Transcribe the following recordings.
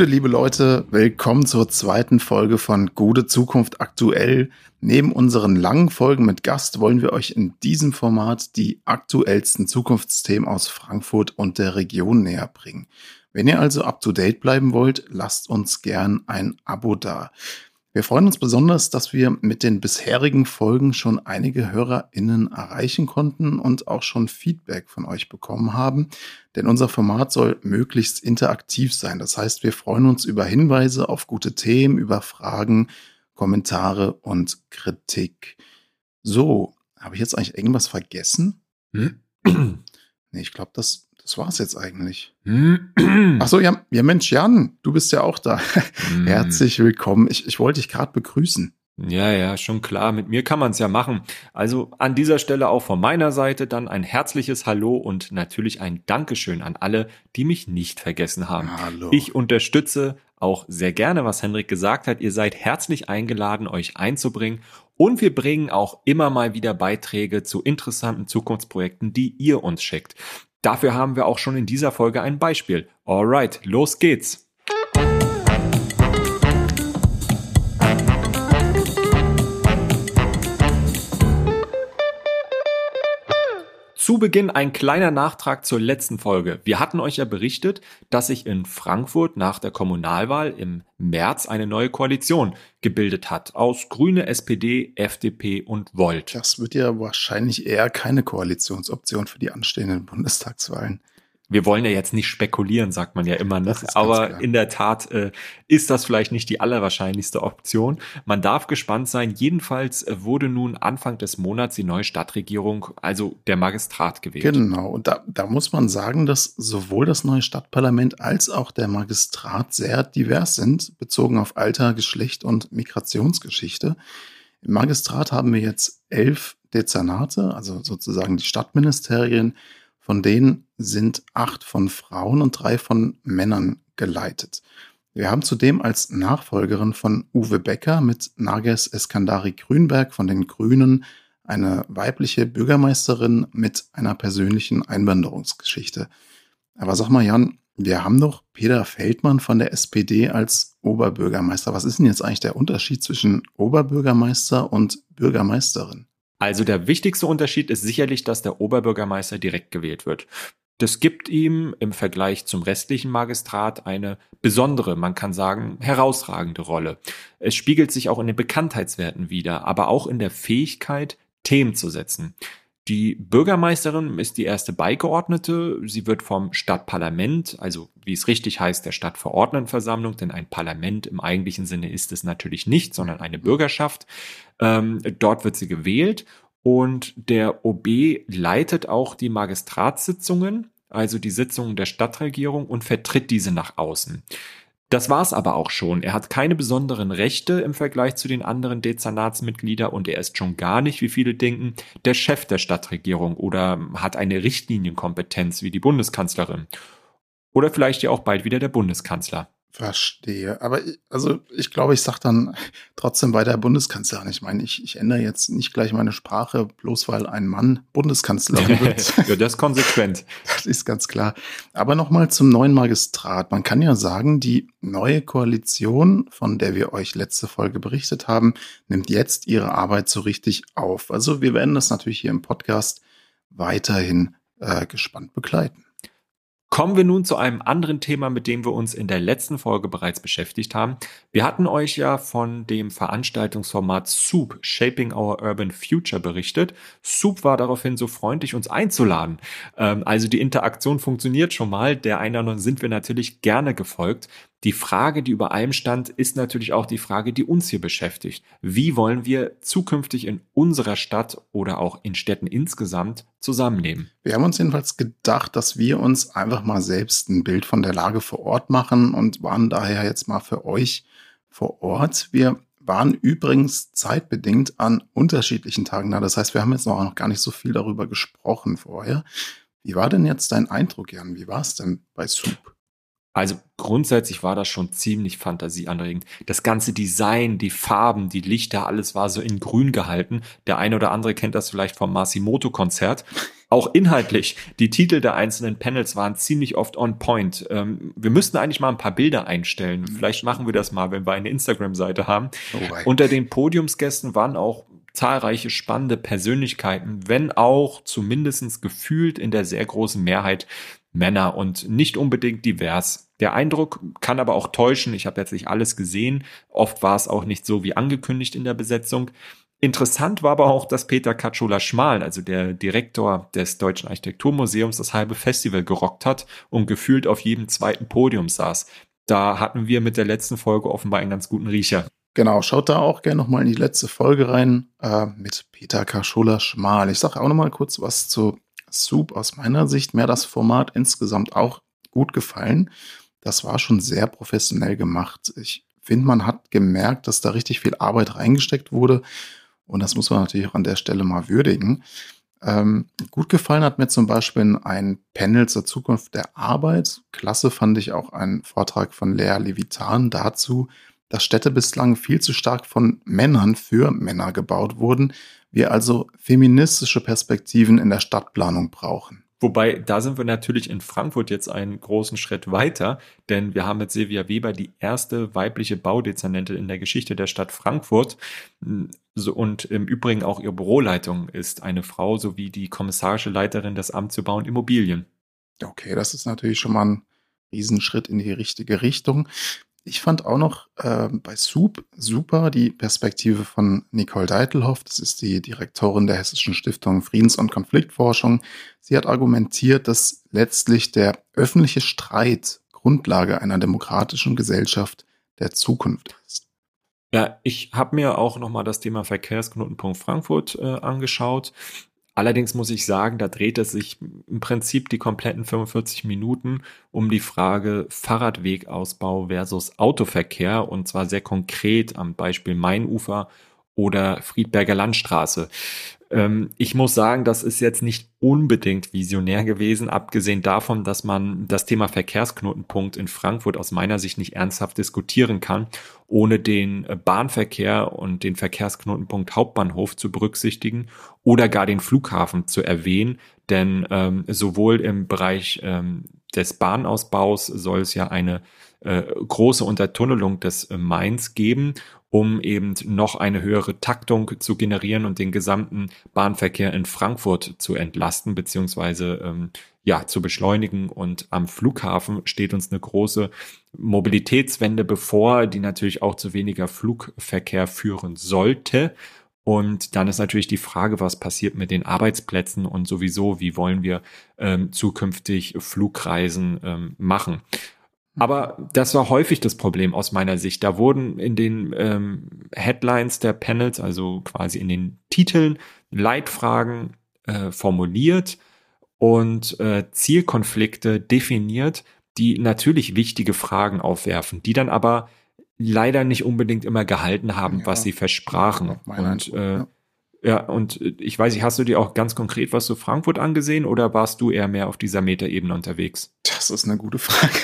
Gute liebe Leute, willkommen zur zweiten Folge von Gute Zukunft aktuell. Neben unseren langen Folgen mit Gast wollen wir euch in diesem Format die aktuellsten Zukunftsthemen aus Frankfurt und der Region näher bringen. Wenn ihr also up to date bleiben wollt, lasst uns gern ein Abo da. Wir freuen uns besonders, dass wir mit den bisherigen Folgen schon einige HörerInnen erreichen konnten und auch schon Feedback von euch bekommen haben. Denn unser Format soll möglichst interaktiv sein. Das heißt, wir freuen uns über Hinweise auf gute Themen, über Fragen, Kommentare und Kritik. So, habe ich jetzt eigentlich irgendwas vergessen? Hm? nee, ich glaube, das das war's jetzt eigentlich. Ach so, ja, ja Mensch, Jan, du bist ja auch da. Mm. Herzlich willkommen. Ich, ich wollte dich gerade begrüßen. Ja, ja, schon klar. Mit mir kann man es ja machen. Also an dieser Stelle auch von meiner Seite dann ein herzliches Hallo und natürlich ein Dankeschön an alle, die mich nicht vergessen haben. Hallo. Ich unterstütze auch sehr gerne, was Henrik gesagt hat. Ihr seid herzlich eingeladen, euch einzubringen. Und wir bringen auch immer mal wieder Beiträge zu interessanten Zukunftsprojekten, die ihr uns schickt. Dafür haben wir auch schon in dieser Folge ein Beispiel. Alright, los geht's. Zu Beginn ein kleiner Nachtrag zur letzten Folge. Wir hatten euch ja berichtet, dass sich in Frankfurt nach der Kommunalwahl im März eine neue Koalition gebildet hat aus Grüne, SPD, FDP und Volt. Das wird ja wahrscheinlich eher keine Koalitionsoption für die anstehenden Bundestagswahlen wir wollen ja jetzt nicht spekulieren, sagt man ja immer, ne? aber in der Tat äh, ist das vielleicht nicht die allerwahrscheinlichste Option. Man darf gespannt sein. Jedenfalls äh, wurde nun Anfang des Monats die neue Stadtregierung, also der Magistrat gewählt. Genau, und da, da muss man sagen, dass sowohl das neue Stadtparlament als auch der Magistrat sehr divers sind, bezogen auf Alter, Geschlecht und Migrationsgeschichte. Im Magistrat haben wir jetzt elf Dezernate, also sozusagen die Stadtministerien, von denen sind acht von Frauen und drei von Männern geleitet. Wir haben zudem als Nachfolgerin von Uwe Becker mit Nages Eskandari Grünberg von den Grünen eine weibliche Bürgermeisterin mit einer persönlichen Einwanderungsgeschichte. Aber sag mal, Jan, wir haben doch Peter Feldmann von der SPD als Oberbürgermeister. Was ist denn jetzt eigentlich der Unterschied zwischen Oberbürgermeister und Bürgermeisterin? Also der wichtigste Unterschied ist sicherlich, dass der Oberbürgermeister direkt gewählt wird. Das gibt ihm im Vergleich zum restlichen Magistrat eine besondere, man kann sagen, herausragende Rolle. Es spiegelt sich auch in den Bekanntheitswerten wider, aber auch in der Fähigkeit, Themen zu setzen. Die Bürgermeisterin ist die erste Beigeordnete. Sie wird vom Stadtparlament, also wie es richtig heißt, der Stadtverordnetenversammlung, denn ein Parlament im eigentlichen Sinne ist es natürlich nicht, sondern eine Bürgerschaft. Ähm, dort wird sie gewählt und der OB leitet auch die Magistratssitzungen, also die Sitzungen der Stadtregierung und vertritt diese nach außen. Das war's aber auch schon. Er hat keine besonderen Rechte im Vergleich zu den anderen Dezernatsmitgliedern und er ist schon gar nicht, wie viele denken, der Chef der Stadtregierung oder hat eine Richtlinienkompetenz wie die Bundeskanzlerin. Oder vielleicht ja auch bald wieder der Bundeskanzler. Verstehe. Aber also ich glaube, ich sage dann trotzdem bei der Bundeskanzlerin. Ich meine, ich, ich ändere jetzt nicht gleich meine Sprache, bloß weil ein Mann Bundeskanzlerin wird. ja, das ist konsequent. Das ist ganz klar. Aber nochmal zum neuen Magistrat. Man kann ja sagen, die neue Koalition, von der wir euch letzte Folge berichtet haben, nimmt jetzt ihre Arbeit so richtig auf. Also wir werden das natürlich hier im Podcast weiterhin äh, gespannt begleiten. Kommen wir nun zu einem anderen Thema, mit dem wir uns in der letzten Folge bereits beschäftigt haben. Wir hatten euch ja von dem Veranstaltungsformat Soup Shaping Our Urban Future berichtet. Soup war daraufhin so freundlich, uns einzuladen. Ähm, also die Interaktion funktioniert schon mal. Der Einladung sind wir natürlich gerne gefolgt. Die Frage, die über allem stand, ist natürlich auch die Frage, die uns hier beschäftigt. Wie wollen wir zukünftig in unserer Stadt oder auch in Städten insgesamt zusammenleben? Wir haben uns jedenfalls gedacht, dass wir uns einfach mal selbst ein Bild von der Lage vor Ort machen und waren daher jetzt mal für euch vor Ort. Wir waren übrigens zeitbedingt an unterschiedlichen Tagen da. Das heißt, wir haben jetzt noch gar nicht so viel darüber gesprochen vorher. Wie war denn jetzt dein Eindruck, Jan? Wie war es denn bei Soup? Also grundsätzlich war das schon ziemlich fantasieanregend. Das ganze Design, die Farben, die Lichter, alles war so in grün gehalten. Der eine oder andere kennt das vielleicht vom Masimoto-Konzert. auch inhaltlich, die Titel der einzelnen Panels waren ziemlich oft on point. Ähm, wir müssten eigentlich mal ein paar Bilder einstellen. Vielleicht machen wir das mal, wenn wir eine Instagram-Seite haben. Oh Unter den Podiumsgästen waren auch zahlreiche spannende Persönlichkeiten, wenn auch zumindestens gefühlt in der sehr großen Mehrheit Männer und nicht unbedingt divers. Der Eindruck kann aber auch täuschen. Ich habe jetzt nicht alles gesehen. Oft war es auch nicht so wie angekündigt in der Besetzung. Interessant war aber auch, dass Peter Katschola-Schmal, also der Direktor des Deutschen Architekturmuseums, das halbe Festival gerockt hat und gefühlt auf jedem zweiten Podium saß. Da hatten wir mit der letzten Folge offenbar einen ganz guten Riecher. Genau, schaut da auch gerne nochmal in die letzte Folge rein äh, mit Peter Kaschola-Schmal. Ich sage auch nochmal kurz was zu Soup. Aus meiner Sicht mir das Format insgesamt auch gut gefallen. Das war schon sehr professionell gemacht. Ich finde, man hat gemerkt, dass da richtig viel Arbeit reingesteckt wurde und das muss man natürlich auch an der Stelle mal würdigen. Ähm, gut gefallen hat mir zum Beispiel ein Panel zur Zukunft der Arbeit. Klasse fand ich auch einen Vortrag von Lea Levitan dazu, dass Städte bislang viel zu stark von Männern für Männer gebaut wurden, wir also feministische Perspektiven in der Stadtplanung brauchen. Wobei, da sind wir natürlich in Frankfurt jetzt einen großen Schritt weiter, denn wir haben mit Silvia Weber die erste weibliche Baudezernentin in der Geschichte der Stadt Frankfurt. Und im Übrigen auch ihre Büroleitung ist eine Frau sowie die kommissarische Leiterin des Amts für Bau und Immobilien. Okay, das ist natürlich schon mal ein Riesenschritt in die richtige Richtung. Ich fand auch noch äh, bei Soup super die Perspektive von Nicole Deitelhoff. Das ist die Direktorin der Hessischen Stiftung Friedens- und Konfliktforschung. Sie hat argumentiert, dass letztlich der öffentliche Streit Grundlage einer demokratischen Gesellschaft der Zukunft ist. Ja, ich habe mir auch nochmal das Thema Verkehrsknotenpunkt Frankfurt äh, angeschaut. Allerdings muss ich sagen, da dreht es sich im Prinzip die kompletten 45 Minuten um die Frage Fahrradwegausbau versus Autoverkehr und zwar sehr konkret am Beispiel Mainufer oder Friedberger Landstraße. Ähm, ich muss sagen, das ist jetzt nicht unbedingt visionär gewesen, abgesehen davon, dass man das Thema Verkehrsknotenpunkt in Frankfurt aus meiner Sicht nicht ernsthaft diskutieren kann, ohne den äh, Bahnverkehr und den Verkehrsknotenpunkt Hauptbahnhof zu berücksichtigen oder gar den Flughafen zu erwähnen, denn ähm, sowohl im Bereich ähm, des Bahnausbaus soll es ja eine äh, große Untertunnelung des äh, Mainz geben um eben noch eine höhere Taktung zu generieren und den gesamten Bahnverkehr in Frankfurt zu entlasten, beziehungsweise ähm, ja, zu beschleunigen. Und am Flughafen steht uns eine große Mobilitätswende bevor, die natürlich auch zu weniger Flugverkehr führen sollte. Und dann ist natürlich die Frage, was passiert mit den Arbeitsplätzen und sowieso, wie wollen wir ähm, zukünftig Flugreisen ähm, machen. Aber das war häufig das Problem aus meiner Sicht. Da wurden in den ähm, Headlines der Panels, also quasi in den Titeln, Leitfragen äh, formuliert und äh, Zielkonflikte definiert, die natürlich wichtige Fragen aufwerfen, die dann aber leider nicht unbedingt immer gehalten haben, ja, was sie versprachen. Und äh, ja. ja, und ich weiß nicht, hast du dir auch ganz konkret was zu Frankfurt angesehen oder warst du eher mehr auf dieser Metaebene unterwegs? Das ist eine gute Frage.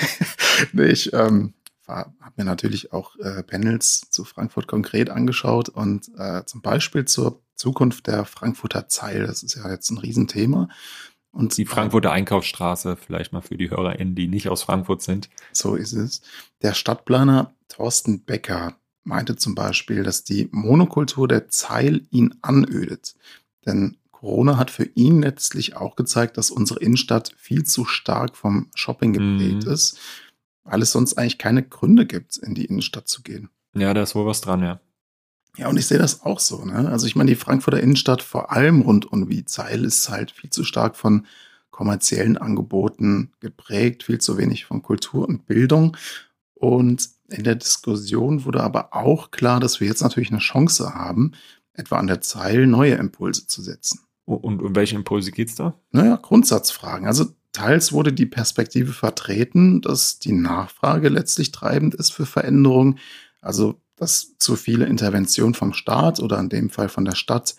nee, ich ähm, habe mir natürlich auch äh, Panels zu Frankfurt konkret angeschaut und äh, zum Beispiel zur Zukunft der Frankfurter Zeil. Das ist ja jetzt ein Riesenthema. Und die Frankfurter Einkaufsstraße, vielleicht mal für die HörerInnen, die nicht aus Frankfurt sind. So ist es. Der Stadtplaner Thorsten Becker meinte zum Beispiel, dass die Monokultur der Zeil ihn anödet. Denn Corona hat für ihn letztlich auch gezeigt, dass unsere Innenstadt viel zu stark vom Shopping geprägt mhm. ist weil es sonst eigentlich keine Gründe gibt, in die Innenstadt zu gehen. Ja, da ist wohl was dran, ja. Ja, und ich sehe das auch so. Ne? Also ich meine, die Frankfurter Innenstadt, vor allem rund um die Zeil, ist halt viel zu stark von kommerziellen Angeboten geprägt, viel zu wenig von Kultur und Bildung. Und in der Diskussion wurde aber auch klar, dass wir jetzt natürlich eine Chance haben, etwa an der Zeil neue Impulse zu setzen. Und um welche Impulse geht's da? Naja, Grundsatzfragen. Also Teils wurde die Perspektive vertreten, dass die Nachfrage letztlich treibend ist für Veränderungen. Also, dass zu viele Interventionen vom Staat oder in dem Fall von der Stadt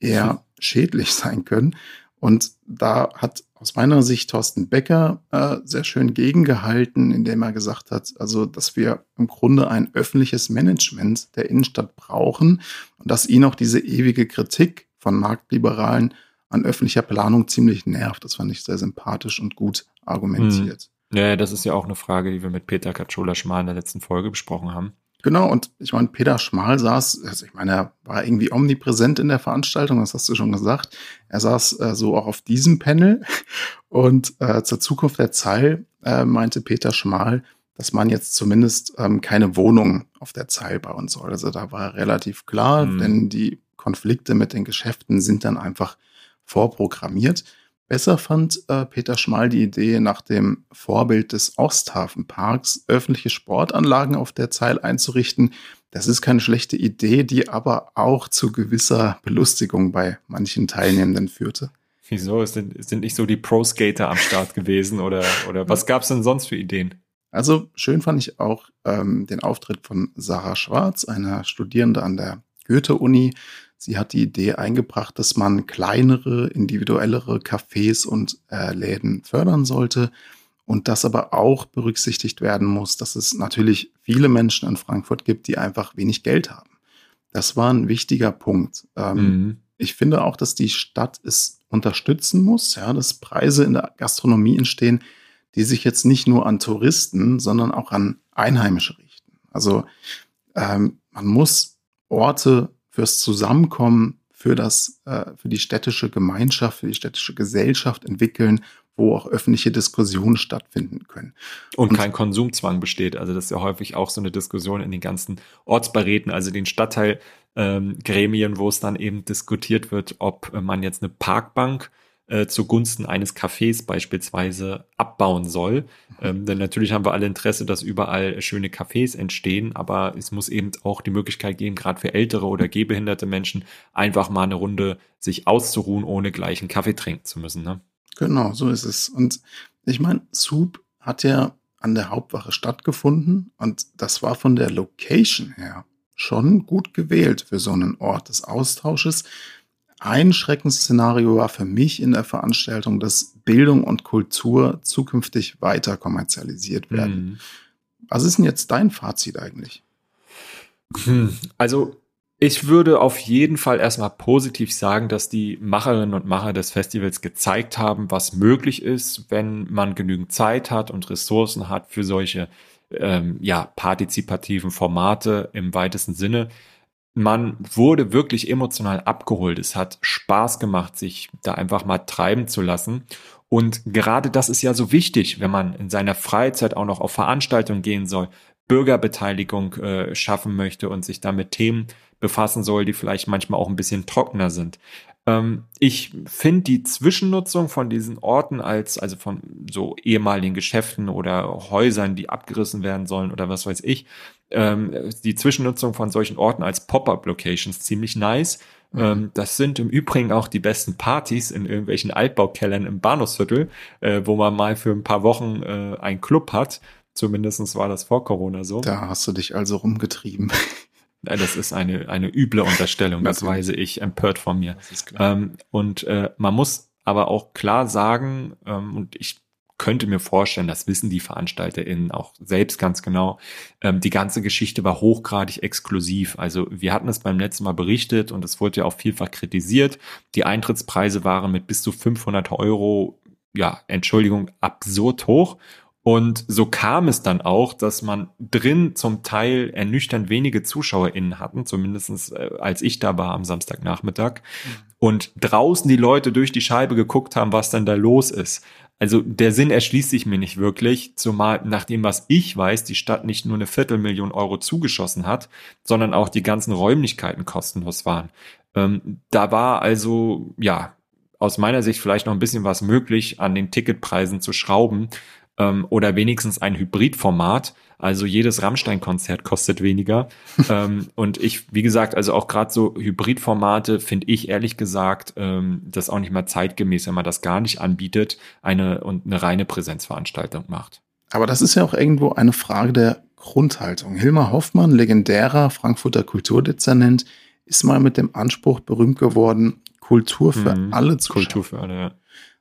eher hm. schädlich sein können. Und da hat aus meiner Sicht Thorsten Becker äh, sehr schön gegengehalten, indem er gesagt hat, also, dass wir im Grunde ein öffentliches Management der Innenstadt brauchen und dass ihn auch diese ewige Kritik von Marktliberalen an öffentlicher Planung ziemlich nervt. Das fand ich sehr sympathisch und gut argumentiert. Hm. Ja, das ist ja auch eine Frage, die wir mit Peter Katschola-Schmal in der letzten Folge besprochen haben. Genau, und ich meine, Peter Schmal saß, also ich meine, er war irgendwie omnipräsent in der Veranstaltung, das hast du schon gesagt. Er saß äh, so auch auf diesem Panel und äh, zur Zukunft der Zeil äh, meinte Peter Schmal, dass man jetzt zumindest ähm, keine Wohnung auf der Zeil bauen soll. Also da war relativ klar, mhm. denn die Konflikte mit den Geschäften sind dann einfach vorprogrammiert. Besser fand äh, Peter Schmal die Idee, nach dem Vorbild des Osthafenparks öffentliche Sportanlagen auf der Zeil einzurichten. Das ist keine schlechte Idee, die aber auch zu gewisser Belustigung bei manchen Teilnehmenden führte. Wieso? Sind, sind nicht so die Pro-Skater am Start gewesen oder, oder was gab es denn sonst für Ideen? Also schön fand ich auch ähm, den Auftritt von Sarah Schwarz, einer Studierende an der Goethe-Uni, Sie hat die Idee eingebracht, dass man kleinere, individuellere Cafés und äh, Läden fördern sollte und dass aber auch berücksichtigt werden muss, dass es natürlich viele Menschen in Frankfurt gibt, die einfach wenig Geld haben. Das war ein wichtiger Punkt. Ähm, mhm. Ich finde auch, dass die Stadt es unterstützen muss, ja, dass Preise in der Gastronomie entstehen, die sich jetzt nicht nur an Touristen, sondern auch an Einheimische richten. Also ähm, man muss Orte fürs Zusammenkommen, für das, äh, für die städtische Gemeinschaft, für die städtische Gesellschaft entwickeln, wo auch öffentliche Diskussionen stattfinden können. Und, und kein Konsumzwang besteht. Also das ist ja häufig auch so eine Diskussion in den ganzen Ortsberäten, also den Stadtteilgremien, ähm, wo es dann eben diskutiert wird, ob man jetzt eine Parkbank äh, zugunsten eines Cafés beispielsweise abbauen soll. Ähm, denn natürlich haben wir alle Interesse, dass überall schöne Cafés entstehen, aber es muss eben auch die Möglichkeit geben, gerade für ältere oder gehbehinderte Menschen, einfach mal eine Runde sich auszuruhen, ohne gleich einen Kaffee trinken zu müssen. Ne? Genau, so ist es. Und ich meine, Soup hat ja an der Hauptwache stattgefunden und das war von der Location her schon gut gewählt für so einen Ort des Austausches. Ein Schreckensszenario war für mich in der Veranstaltung, dass Bildung und Kultur zukünftig weiter kommerzialisiert werden. Mhm. Was ist denn jetzt dein Fazit eigentlich? Hm, also ich würde auf jeden Fall erstmal positiv sagen, dass die Macherinnen und Macher des Festivals gezeigt haben, was möglich ist, wenn man genügend Zeit hat und Ressourcen hat für solche ähm, ja, partizipativen Formate im weitesten Sinne man wurde wirklich emotional abgeholt. Es hat Spaß gemacht, sich da einfach mal treiben zu lassen. Und gerade das ist ja so wichtig, wenn man in seiner Freizeit auch noch auf Veranstaltungen gehen soll, Bürgerbeteiligung äh, schaffen möchte und sich da mit Themen befassen soll, die vielleicht manchmal auch ein bisschen trockener sind. Ähm, ich finde die Zwischennutzung von diesen Orten als, also von so ehemaligen Geschäften oder Häusern, die abgerissen werden sollen oder was weiß ich, ähm, die Zwischennutzung von solchen Orten als Pop-up-Locations ziemlich nice. Mhm. Ähm, das sind im Übrigen auch die besten Partys in irgendwelchen Altbaukellern im Bahnhofsviertel, äh, wo man mal für ein paar Wochen äh, einen Club hat. Zumindestens war das vor Corona so. Da hast du dich also rumgetrieben. Das ist eine, eine üble Unterstellung, das weise ich empört von mir. Ähm, und äh, man muss aber auch klar sagen, ähm, und ich könnte mir vorstellen, das wissen die VeranstalterInnen auch selbst ganz genau, ähm, die ganze Geschichte war hochgradig exklusiv. Also wir hatten es beim letzten Mal berichtet und es wurde ja auch vielfach kritisiert. Die Eintrittspreise waren mit bis zu 500 Euro ja, Entschuldigung, absurd hoch. Und so kam es dann auch, dass man drin zum Teil ernüchternd wenige ZuschauerInnen hatten, zumindestens äh, als ich da war am Samstagnachmittag. Und draußen die Leute durch die Scheibe geguckt haben, was denn da los ist. Also der Sinn erschließt sich mir nicht wirklich, zumal nach dem, was ich weiß, die Stadt nicht nur eine Viertelmillion Euro zugeschossen hat, sondern auch die ganzen Räumlichkeiten kostenlos waren. Ähm, da war also, ja, aus meiner Sicht vielleicht noch ein bisschen was möglich, an den Ticketpreisen zu schrauben, ähm, oder wenigstens ein Hybridformat. Also jedes Rammstein-Konzert kostet weniger. ähm, und ich, wie gesagt, also auch gerade so Hybridformate finde ich ehrlich gesagt, ähm, das auch nicht mal zeitgemäß, wenn man das gar nicht anbietet, eine und eine reine Präsenzveranstaltung macht. Aber das ist ja auch irgendwo eine Frage der Grundhaltung. Hilmar Hoffmann, legendärer Frankfurter Kulturdezernent, ist mal mit dem Anspruch berühmt geworden, Kultur für mhm. alle zu Kultur schaffen. für alle, ja.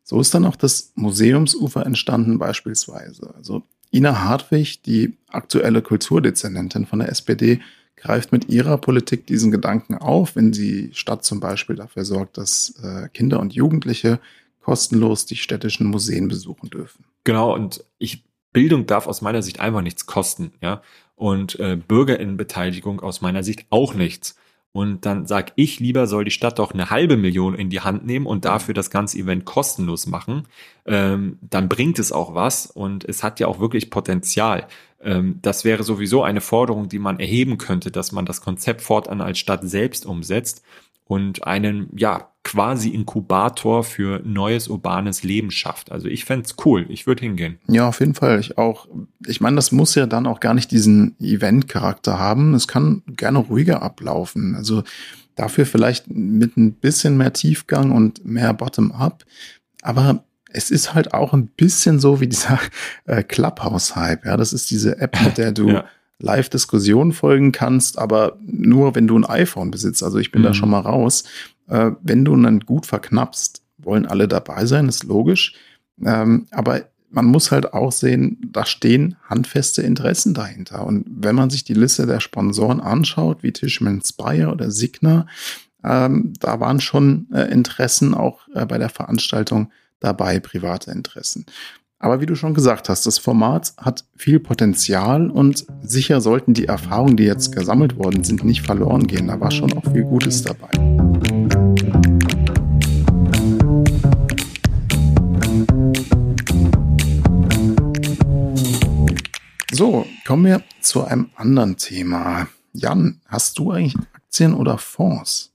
So ist dann auch das Museumsufer entstanden beispielsweise. Also Ina Hartwig, die aktuelle Kulturdezernentin von der SPD, greift mit ihrer Politik diesen Gedanken auf, wenn sie Stadt zum Beispiel dafür sorgt, dass äh, Kinder und Jugendliche kostenlos die städtischen Museen besuchen dürfen. Genau, und ich, Bildung darf aus meiner Sicht einfach nichts kosten, ja. Und äh, Bürgerinnenbeteiligung aus meiner Sicht auch nichts. Und dann sag ich lieber, soll die Stadt doch eine halbe Million in die Hand nehmen und dafür das ganze Event kostenlos machen. Ähm, dann bringt es auch was und es hat ja auch wirklich Potenzial. Ähm, das wäre sowieso eine Forderung, die man erheben könnte, dass man das Konzept fortan als Stadt selbst umsetzt und einen, ja, quasi Inkubator für neues urbanes Leben schafft. Also ich fände cool, ich würde hingehen. Ja, auf jeden Fall. Ich auch. Ich meine, das muss ja dann auch gar nicht diesen Event-Charakter haben. Es kann gerne ruhiger ablaufen. Also dafür vielleicht mit ein bisschen mehr Tiefgang und mehr Bottom-up. Aber es ist halt auch ein bisschen so wie dieser äh, Clubhouse-Hype. Ja, das ist diese App, mit der du ja. Live-Diskussionen folgen kannst, aber nur wenn du ein iPhone besitzt. Also ich bin mhm. da schon mal raus. Äh, wenn du dann gut verknappst, wollen alle dabei sein, ist logisch. Ähm, aber man muss halt auch sehen, da stehen handfeste Interessen dahinter. Und wenn man sich die Liste der Sponsoren anschaut, wie Tishman Spire oder Signa, ähm, da waren schon äh, Interessen auch äh, bei der Veranstaltung dabei, private Interessen. Aber wie du schon gesagt hast, das Format hat viel Potenzial und sicher sollten die Erfahrungen, die jetzt gesammelt worden sind, nicht verloren gehen. Da war schon auch viel Gutes dabei. So, kommen wir zu einem anderen Thema. Jan, hast du eigentlich Aktien oder Fonds?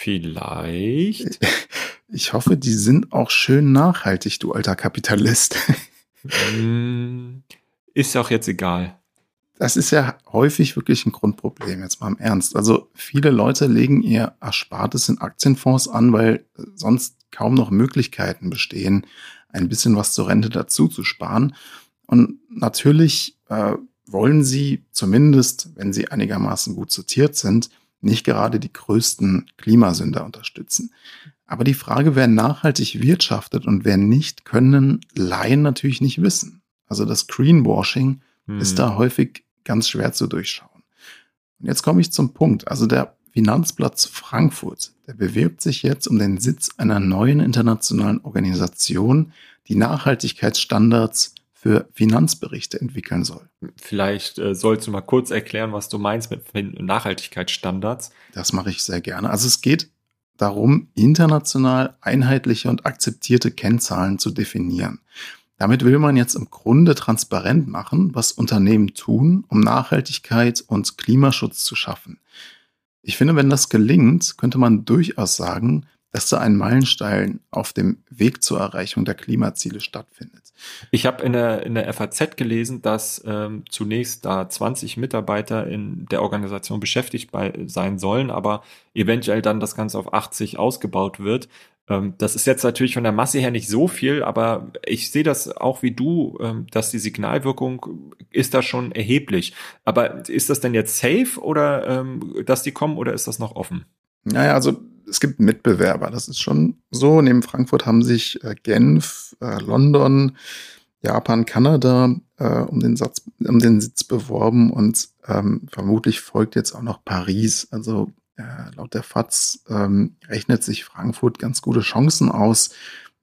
Vielleicht. Ich hoffe, die sind auch schön nachhaltig, du alter Kapitalist. Mm, ist auch jetzt egal. Das ist ja häufig wirklich ein Grundproblem, jetzt mal im Ernst. Also viele Leute legen ihr Erspartes in Aktienfonds an, weil sonst kaum noch Möglichkeiten bestehen, ein bisschen was zur Rente dazu zu sparen. Und natürlich äh, wollen sie zumindest, wenn sie einigermaßen gut sortiert sind, nicht gerade die größten Klimasünder unterstützen. Aber die Frage, wer nachhaltig wirtschaftet und wer nicht, können Laien natürlich nicht wissen. Also das Greenwashing hm. ist da häufig ganz schwer zu durchschauen. Und jetzt komme ich zum Punkt. Also der Finanzplatz Frankfurt, der bewirbt sich jetzt um den Sitz einer neuen internationalen Organisation, die Nachhaltigkeitsstandards für Finanzberichte entwickeln soll. Vielleicht äh, sollst du mal kurz erklären, was du meinst mit Nachhaltigkeitsstandards. Das mache ich sehr gerne. Also es geht darum, international einheitliche und akzeptierte Kennzahlen zu definieren. Damit will man jetzt im Grunde transparent machen, was Unternehmen tun, um Nachhaltigkeit und Klimaschutz zu schaffen. Ich finde, wenn das gelingt, könnte man durchaus sagen, dass da ein Meilenstein auf dem Weg zur Erreichung der Klimaziele stattfindet. Ich habe in der, in der FAZ gelesen, dass ähm, zunächst da 20 Mitarbeiter in der Organisation beschäftigt bei, sein sollen, aber eventuell dann das Ganze auf 80 ausgebaut wird. Ähm, das ist jetzt natürlich von der Masse her nicht so viel, aber ich sehe das auch wie du, ähm, dass die Signalwirkung ist da schon erheblich. Aber ist das denn jetzt safe oder ähm, dass die kommen oder ist das noch offen? Naja, also es gibt Mitbewerber, das ist schon so. Neben Frankfurt haben sich äh, Genf, äh, London, Japan, Kanada äh, um, den Satz, um den Sitz beworben und ähm, vermutlich folgt jetzt auch noch Paris. Also äh, laut der FAZ ähm, rechnet sich Frankfurt ganz gute Chancen aus,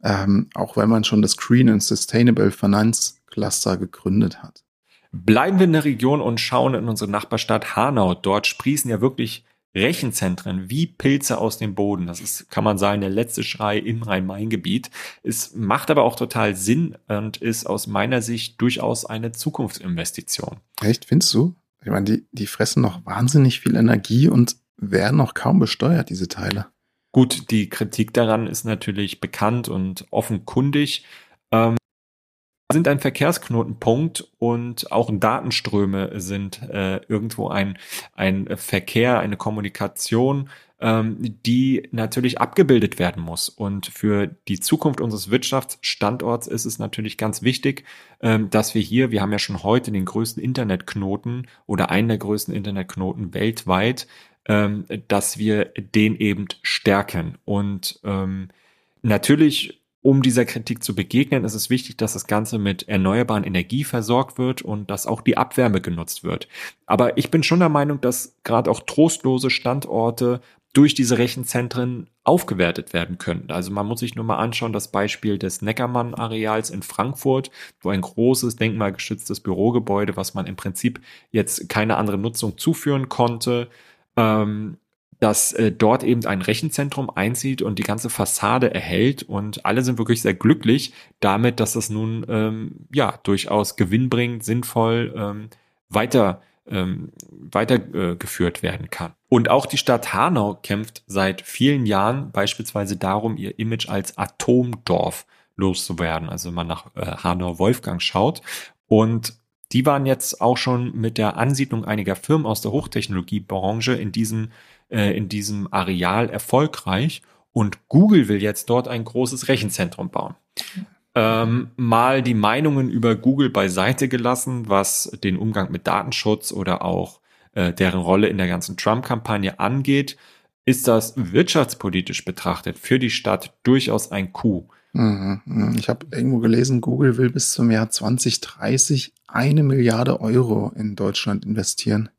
ähm, auch weil man schon das Green and Sustainable Finance Cluster gegründet hat. Bleiben wir in der Region und schauen in unsere Nachbarstadt Hanau. Dort sprießen ja wirklich Rechenzentren wie Pilze aus dem Boden. Das ist, kann man sagen, der letzte Schrei im Rhein-Main-Gebiet. Es macht aber auch total Sinn und ist aus meiner Sicht durchaus eine Zukunftsinvestition. Echt, findest du? Ich meine, die, die fressen noch wahnsinnig viel Energie und werden noch kaum besteuert, diese Teile. Gut, die Kritik daran ist natürlich bekannt und offenkundig. Ähm, sind ein Verkehrsknotenpunkt und auch Datenströme sind äh, irgendwo ein, ein Verkehr, eine Kommunikation, ähm, die natürlich abgebildet werden muss. Und für die Zukunft unseres Wirtschaftsstandorts ist es natürlich ganz wichtig, ähm, dass wir hier, wir haben ja schon heute den größten Internetknoten oder einen der größten Internetknoten weltweit, ähm, dass wir den eben stärken. Und ähm, natürlich um dieser Kritik zu begegnen, ist es wichtig, dass das Ganze mit erneuerbaren Energie versorgt wird und dass auch die Abwärme genutzt wird. Aber ich bin schon der Meinung, dass gerade auch trostlose Standorte durch diese Rechenzentren aufgewertet werden könnten. Also man muss sich nur mal anschauen, das Beispiel des Neckermann-Areals in Frankfurt, wo ein großes denkmalgeschütztes Bürogebäude, was man im Prinzip jetzt keine andere Nutzung zuführen konnte, ähm, dass äh, dort eben ein Rechenzentrum einzieht und die ganze Fassade erhält und alle sind wirklich sehr glücklich damit, dass das nun ähm, ja durchaus gewinnbringend, sinnvoll ähm, weiter ähm, weitergeführt äh, werden kann. Und auch die Stadt Hanau kämpft seit vielen Jahren beispielsweise darum, ihr Image als Atomdorf loszuwerden. Also wenn man nach äh, Hanau-Wolfgang schaut. Und die waren jetzt auch schon mit der Ansiedlung einiger Firmen aus der Hochtechnologiebranche in diesem äh, in diesem Areal erfolgreich und Google will jetzt dort ein großes Rechenzentrum bauen. Ähm, mal die Meinungen über Google beiseite gelassen, was den Umgang mit Datenschutz oder auch äh, deren Rolle in der ganzen Trump-Kampagne angeht, ist das wirtschaftspolitisch betrachtet für die Stadt durchaus ein Coup. Mhm, mhm. Ich habe irgendwo gelesen, Google will bis zum Jahr 2030 eine Milliarde Euro in Deutschland investieren.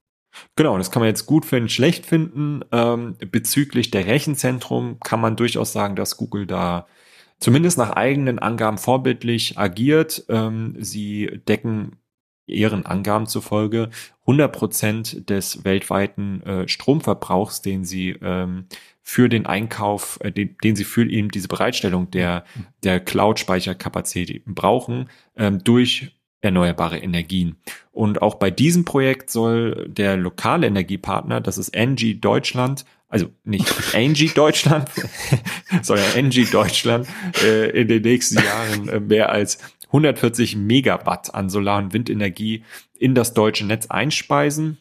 Genau, das kann man jetzt gut finden, schlecht finden. Ähm, bezüglich der Rechenzentrum kann man durchaus sagen, dass Google da zumindest nach eigenen Angaben vorbildlich agiert. Ähm, sie decken ihren Angaben zufolge 100 Prozent des weltweiten äh, Stromverbrauchs, den sie ähm, für den Einkauf, äh, den, den sie für eben diese Bereitstellung der, der Cloud-Speicherkapazität brauchen, ähm, durch erneuerbare Energien. Und auch bei diesem Projekt soll der lokale Energiepartner, das ist Engie Deutschland, also nicht Engie Deutschland, sondern Engie Deutschland, äh, in den nächsten Jahren äh, mehr als 140 Megawatt an Solar- und Windenergie in das deutsche Netz einspeisen.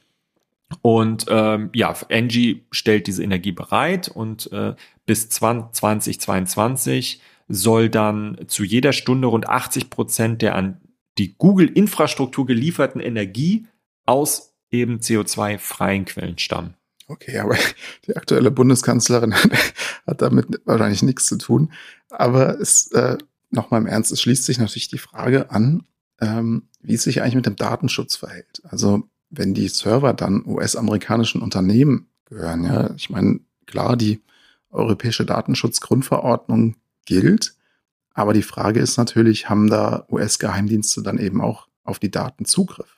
Und ähm, ja, Engie stellt diese Energie bereit und äh, bis 2022 soll dann zu jeder Stunde rund 80 Prozent der an die Google-Infrastruktur gelieferten Energie aus eben CO2-freien Quellen stammen. Okay, aber die aktuelle Bundeskanzlerin hat damit wahrscheinlich nichts zu tun. Aber es, äh, nochmal im Ernst, es schließt sich natürlich die Frage an, ähm, wie es sich eigentlich mit dem Datenschutz verhält. Also wenn die Server dann US-amerikanischen Unternehmen gehören, ja, ich meine, klar, die europäische Datenschutzgrundverordnung gilt, aber die Frage ist natürlich, haben da US-Geheimdienste dann eben auch auf die Daten Zugriff?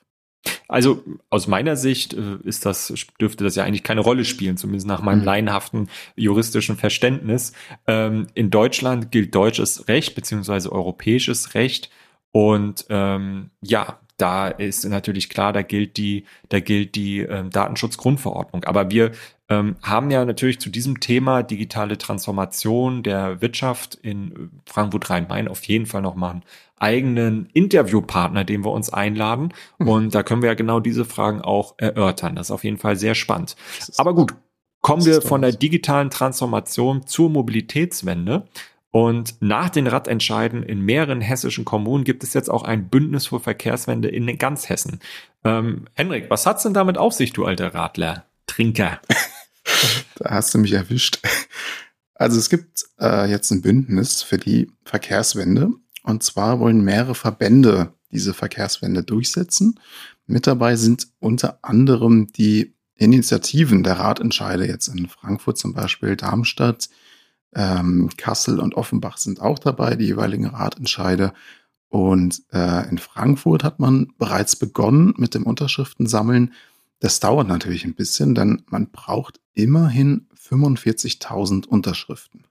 Also aus meiner Sicht äh, ist das, dürfte das ja eigentlich keine Rolle spielen, zumindest nach meinem mhm. laienhaften juristischen Verständnis. Ähm, in Deutschland gilt deutsches Recht beziehungsweise europäisches Recht. Und ähm, ja, da ist natürlich klar, da gilt die, da gilt die ähm, Datenschutzgrundverordnung. Aber wir ähm, haben ja natürlich zu diesem Thema digitale Transformation der Wirtschaft in Frankfurt Rhein-Main auf jeden Fall noch mal einen eigenen Interviewpartner, den wir uns einladen. Mhm. Und da können wir ja genau diese Fragen auch erörtern. Das ist auf jeden Fall sehr spannend. Aber gut, kommen wir von der digitalen Transformation zur Mobilitätswende. Und nach den Radentscheiden in mehreren hessischen Kommunen gibt es jetzt auch ein Bündnis für Verkehrswende in ganz Hessen. Ähm, Henrik, was hat's denn damit auf sich, du alter Radler? Trinker. da hast du mich erwischt. Also es gibt äh, jetzt ein Bündnis für die Verkehrswende. Und zwar wollen mehrere Verbände diese Verkehrswende durchsetzen. Mit dabei sind unter anderem die Initiativen der Ratentscheide jetzt in Frankfurt zum Beispiel, Darmstadt, ähm, Kassel und Offenbach sind auch dabei, die jeweiligen Ratentscheide. Und äh, in Frankfurt hat man bereits begonnen mit dem Unterschriftensammeln. Das dauert natürlich ein bisschen, denn man braucht immerhin 45.000 Unterschriften.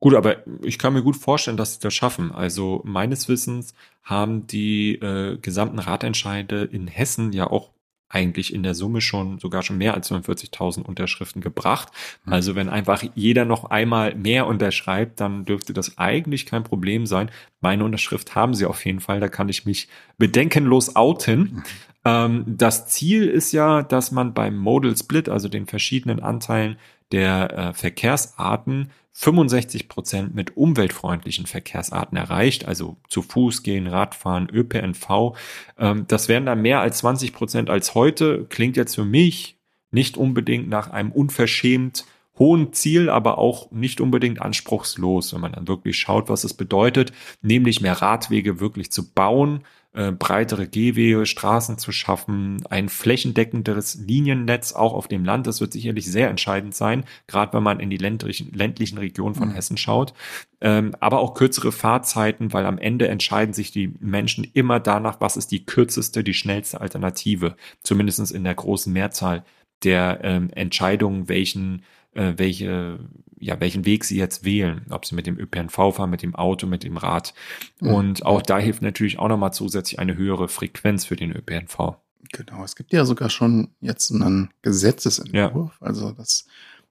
Gut, aber ich kann mir gut vorstellen, dass sie das schaffen. Also meines Wissens haben die äh, gesamten Ratentscheide in Hessen ja auch eigentlich in der Summe schon sogar schon mehr als 45.000 Unterschriften gebracht. Mhm. Also wenn einfach jeder noch einmal mehr unterschreibt, dann dürfte das eigentlich kein Problem sein. Meine Unterschrift haben sie auf jeden Fall, da kann ich mich bedenkenlos outen. Ähm, das Ziel ist ja, dass man beim Modal Split, also den verschiedenen Anteilen der äh, Verkehrsarten, 65 Prozent mit umweltfreundlichen Verkehrsarten erreicht, also zu Fuß gehen, Radfahren, ÖPNV. Ähm, das wären dann mehr als 20 Prozent als heute. Klingt jetzt für mich nicht unbedingt nach einem unverschämt hohen Ziel, aber auch nicht unbedingt anspruchslos, wenn man dann wirklich schaut, was es bedeutet, nämlich mehr Radwege wirklich zu bauen, äh, breitere Gehwege, Straßen zu schaffen, ein flächendeckenderes Liniennetz auch auf dem Land. Das wird sicherlich sehr entscheidend sein, gerade wenn man in die ländlichen, ländlichen Regionen von mhm. Hessen schaut. Ähm, aber auch kürzere Fahrzeiten, weil am Ende entscheiden sich die Menschen immer danach, was ist die kürzeste, die schnellste Alternative, zumindestens in der großen Mehrzahl der ähm, Entscheidungen, welchen äh, welche, ja, welchen Weg sie jetzt wählen, ob sie mit dem ÖPNV fahren, mit dem Auto, mit dem Rad. Mhm. Und auch da hilft natürlich auch nochmal zusätzlich eine höhere Frequenz für den ÖPNV. Genau, es gibt ja sogar schon jetzt einen Gesetzesentwurf, ja. also das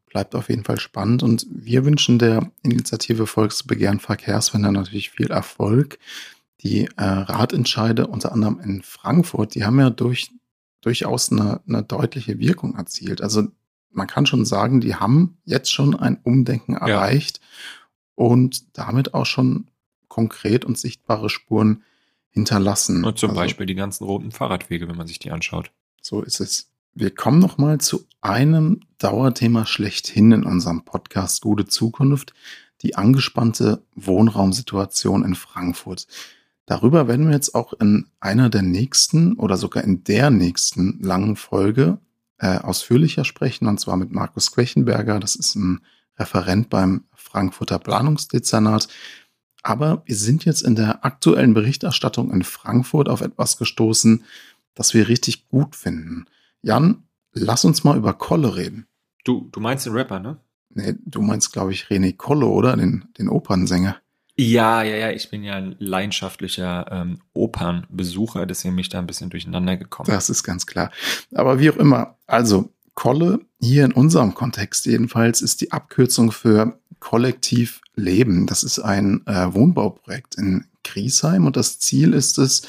bleibt auf jeden Fall spannend und wir wünschen der Initiative Volksbegehren Verkehrswende natürlich viel Erfolg. Die äh, Ratentscheide unter anderem in Frankfurt, die haben ja durch, durchaus eine, eine deutliche Wirkung erzielt. Also man kann schon sagen, die haben jetzt schon ein Umdenken erreicht ja. und damit auch schon konkret und sichtbare Spuren hinterlassen. Und zum also, Beispiel die ganzen roten Fahrradwege, wenn man sich die anschaut. So ist es. Wir kommen noch mal zu einem Dauerthema schlechthin in unserem Podcast Gute Zukunft, die angespannte Wohnraumsituation in Frankfurt. Darüber werden wir jetzt auch in einer der nächsten oder sogar in der nächsten langen Folge äh, ausführlicher sprechen, und zwar mit Markus Quechenberger. Das ist ein Referent beim Frankfurter Planungsdezernat. Aber wir sind jetzt in der aktuellen Berichterstattung in Frankfurt auf etwas gestoßen, das wir richtig gut finden. Jan, lass uns mal über Kolle reden. Du, du meinst den Rapper, ne? Nee, du meinst, glaube ich, René Kolle, oder? Den, den Opernsänger. Ja, ja, ja, ich bin ja ein leidenschaftlicher ähm, Opernbesucher, deswegen bin ich da ein bisschen durcheinander gekommen. Das ist ganz klar. Aber wie auch immer, also Kolle, hier in unserem Kontext jedenfalls, ist die Abkürzung für Kollektiv Leben. Das ist ein äh, Wohnbauprojekt in Griesheim und das Ziel ist es,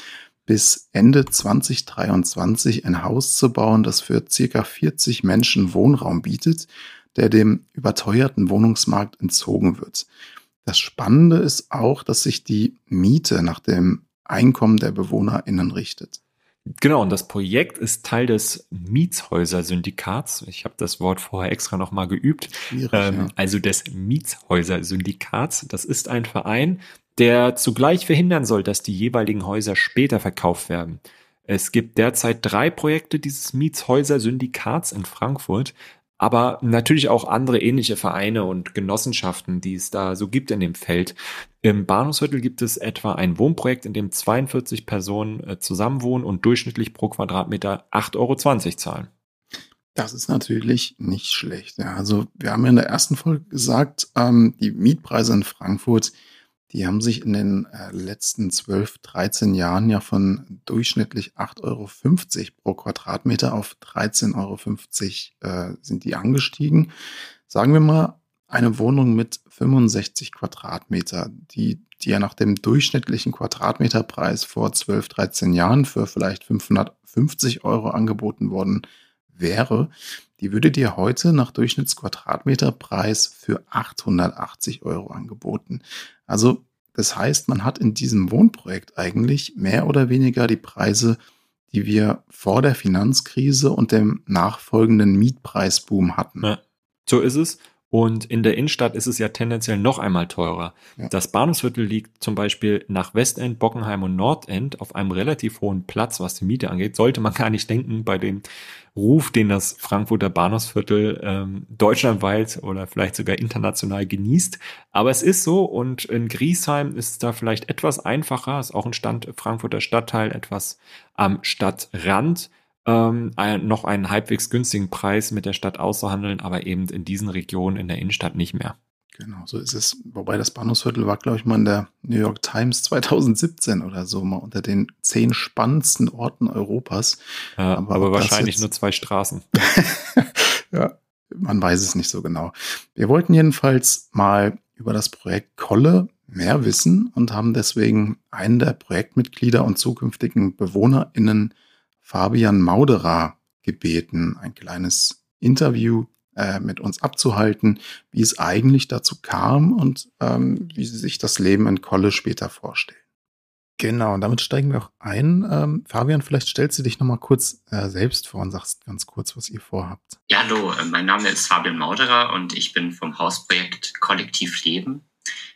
bis Ende 2023 ein Haus zu bauen, das für circa 40 Menschen Wohnraum bietet, der dem überteuerten Wohnungsmarkt entzogen wird. Das Spannende ist auch, dass sich die Miete nach dem Einkommen der BewohnerInnen richtet. Genau, und das Projekt ist Teil des Mietshäuser-Syndikats. Ich habe das Wort vorher extra nochmal geübt. Ähm, ja. Also des Mietshäuser-Syndikats. Das ist ein Verein, der zugleich verhindern soll, dass die jeweiligen Häuser später verkauft werden. Es gibt derzeit drei Projekte dieses Mietshäuser-Syndikats in Frankfurt aber natürlich auch andere ähnliche Vereine und Genossenschaften, die es da so gibt in dem Feld. Im Bahnhofsviertel gibt es etwa ein Wohnprojekt, in dem 42 Personen äh, zusammenwohnen und durchschnittlich pro Quadratmeter 8,20 Euro zahlen. Das ist natürlich nicht schlecht. Ja. Also wir haben in der ersten Folge gesagt, ähm, die Mietpreise in Frankfurt die haben sich in den äh, letzten 12, 13 Jahren ja von durchschnittlich 8,50 Euro pro Quadratmeter auf 13,50 Euro äh, sind die angestiegen. Sagen wir mal, eine Wohnung mit 65 Quadratmeter, die, die ja nach dem durchschnittlichen Quadratmeterpreis vor 12, 13 Jahren für vielleicht 550 Euro angeboten worden wäre, die würde dir heute nach Durchschnittsquadratmeterpreis für 880 Euro angeboten. Also das heißt, man hat in diesem Wohnprojekt eigentlich mehr oder weniger die Preise, die wir vor der Finanzkrise und dem nachfolgenden Mietpreisboom hatten. Ja, so ist es. Und in der Innenstadt ist es ja tendenziell noch einmal teurer. Ja. Das Bahnhofsviertel liegt zum Beispiel nach Westend, Bockenheim und Nordend auf einem relativ hohen Platz, was die Miete angeht. Sollte man gar nicht denken bei dem Ruf, den das Frankfurter Bahnhofsviertel ähm, deutschlandweit oder vielleicht sogar international genießt. Aber es ist so und in Griesheim ist es da vielleicht etwas einfacher, ist auch ein Stand Frankfurter Stadtteil, etwas am Stadtrand ähm, ein, noch einen halbwegs günstigen Preis mit der Stadt auszuhandeln, aber eben in diesen Regionen in der Innenstadt nicht mehr. Genau, so ist es. Wobei das Bahnhofsviertel war, glaube ich, mal in der New York Times 2017 oder so, mal unter den zehn spannendsten Orten Europas. Ja, aber, aber wahrscheinlich nur zwei Straßen. ja, man weiß es nicht so genau. Wir wollten jedenfalls mal über das Projekt Kolle mehr wissen und haben deswegen einen der Projektmitglieder und zukünftigen BewohnerInnen Fabian Mauderer gebeten, ein kleines Interview äh, mit uns abzuhalten, wie es eigentlich dazu kam und ähm, wie sie sich das Leben in Kolle später vorstellen. Genau, und damit steigen wir auch ein. Ähm, Fabian, vielleicht stellst du dich nochmal kurz äh, selbst vor und sagst ganz kurz, was ihr vorhabt. Ja, hallo, äh, mein Name ist Fabian Mauderer und ich bin vom Hausprojekt Kollektiv Leben.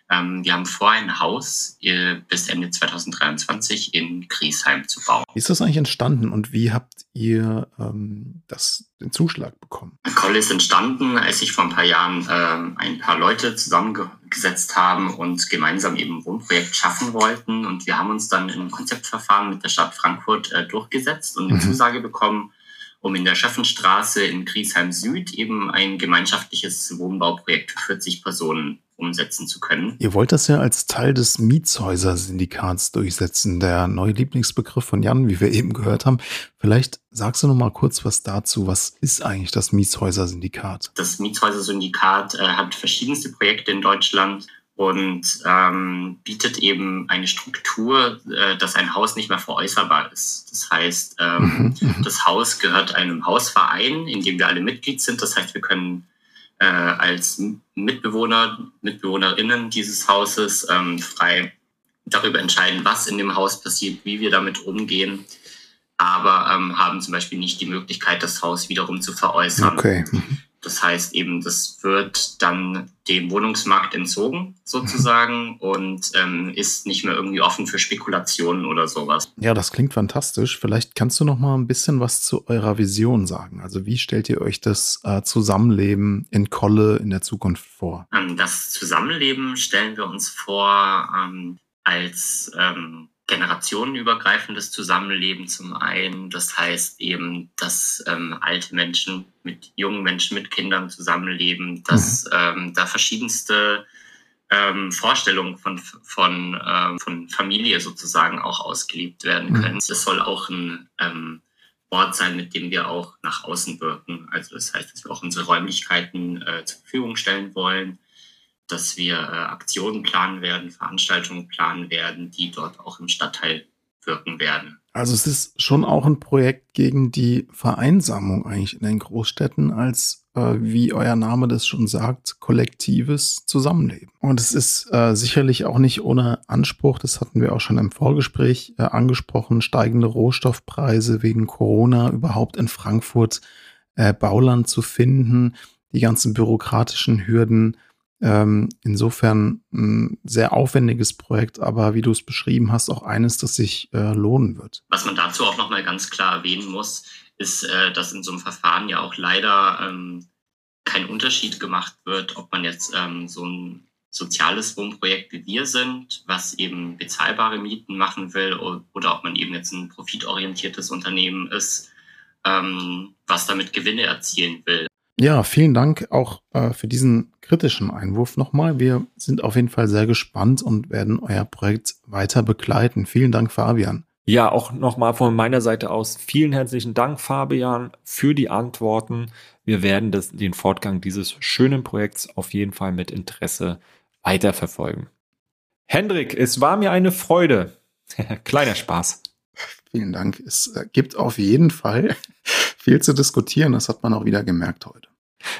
Ähm, wir haben vor, ein Haus äh, bis Ende 2023 in Griesheim zu bauen. Wie ist das eigentlich entstanden und wie habt ihr ähm, das, den Zuschlag bekommen? Koll ist entstanden, als sich vor ein paar Jahren ähm, ein paar Leute zusammengesetzt haben und gemeinsam eben ein Wohnprojekt schaffen wollten. Und wir haben uns dann im Konzeptverfahren mit der Stadt Frankfurt äh, durchgesetzt und eine mhm. Zusage bekommen, um in der Schöffenstraße in Griesheim Süd eben ein gemeinschaftliches Wohnbauprojekt für 40 Personen umsetzen zu können. Ihr wollt das ja als Teil des Mietshäuser-Syndikats durchsetzen, der neue Lieblingsbegriff von Jan, wie wir eben gehört haben. Vielleicht sagst du noch mal kurz was dazu. Was ist eigentlich das Mietshäuser-Syndikat? Das Mietshäuser-Syndikat äh, hat verschiedenste Projekte in Deutschland und ähm, bietet eben eine Struktur, äh, dass ein Haus nicht mehr veräußerbar ist. Das heißt, ähm, mhm. das Haus gehört einem Hausverein, in dem wir alle Mitglied sind. Das heißt, wir können äh, als Mitbewohner, Mitbewohnerinnen dieses Hauses ähm, frei darüber entscheiden, was in dem Haus passiert, wie wir damit umgehen, aber ähm, haben zum Beispiel nicht die Möglichkeit, das Haus wiederum zu veräußern. Okay. Mhm. Das heißt eben, das wird dann dem Wohnungsmarkt entzogen sozusagen und ähm, ist nicht mehr irgendwie offen für Spekulationen oder sowas. Ja, das klingt fantastisch. Vielleicht kannst du noch mal ein bisschen was zu eurer Vision sagen. Also wie stellt ihr euch das äh, Zusammenleben in Kolle in der Zukunft vor? Ähm, das Zusammenleben stellen wir uns vor ähm, als ähm, generationenübergreifendes Zusammenleben zum einen. Das heißt eben, dass ähm, alte Menschen mit jungen Menschen, mit Kindern zusammenleben, dass mhm. ähm, da verschiedenste ähm, Vorstellungen von, von, ähm, von Familie sozusagen auch ausgelebt werden mhm. können. Das soll auch ein ähm, Ort sein, mit dem wir auch nach außen wirken. Also das heißt, dass wir auch unsere Räumlichkeiten äh, zur Verfügung stellen wollen dass wir äh, Aktionen planen werden, Veranstaltungen planen werden, die dort auch im Stadtteil wirken werden. Also es ist schon auch ein Projekt gegen die Vereinsamung eigentlich in den Großstädten als, äh, wie euer Name das schon sagt, kollektives Zusammenleben. Und es ist äh, sicherlich auch nicht ohne Anspruch, das hatten wir auch schon im Vorgespräch äh, angesprochen, steigende Rohstoffpreise wegen Corona überhaupt in Frankfurt äh, Bauland zu finden, die ganzen bürokratischen Hürden, ähm, insofern ein sehr aufwendiges Projekt, aber wie du es beschrieben hast, auch eines, das sich äh, lohnen wird. Was man dazu auch nochmal ganz klar erwähnen muss, ist, äh, dass in so einem Verfahren ja auch leider ähm, kein Unterschied gemacht wird, ob man jetzt ähm, so ein soziales Wohnprojekt wie wir sind, was eben bezahlbare Mieten machen will, oder ob man eben jetzt ein profitorientiertes Unternehmen ist, ähm, was damit Gewinne erzielen will. Ja, vielen Dank auch äh, für diesen kritischen Einwurf nochmal. Wir sind auf jeden Fall sehr gespannt und werden euer Projekt weiter begleiten. Vielen Dank, Fabian. Ja, auch nochmal von meiner Seite aus vielen herzlichen Dank, Fabian, für die Antworten. Wir werden das, den Fortgang dieses schönen Projekts auf jeden Fall mit Interesse weiterverfolgen. Hendrik, es war mir eine Freude. Kleiner Spaß. Vielen Dank. Es äh, gibt auf jeden Fall viel zu diskutieren. Das hat man auch wieder gemerkt heute.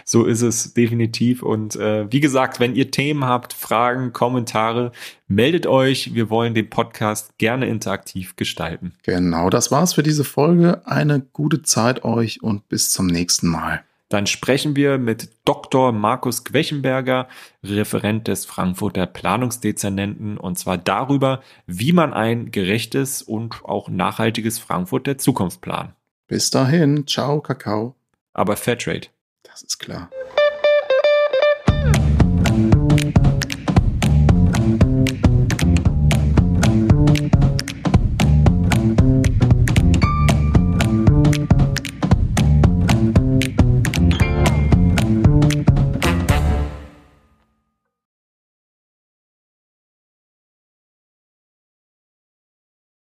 So ist es definitiv. Und äh, wie gesagt, wenn ihr Themen habt, Fragen, Kommentare, meldet euch. Wir wollen den Podcast gerne interaktiv gestalten. Genau, das war's für diese Folge. Eine gute Zeit euch und bis zum nächsten Mal. Dann sprechen wir mit Dr. Markus Quechenberger, Referent des Frankfurter Planungsdezernenten, und zwar darüber, wie man ein gerechtes und auch nachhaltiges Frankfurt der Zukunft plant. Bis dahin, ciao, Kakao. Aber Fairtrade. Das ist klar.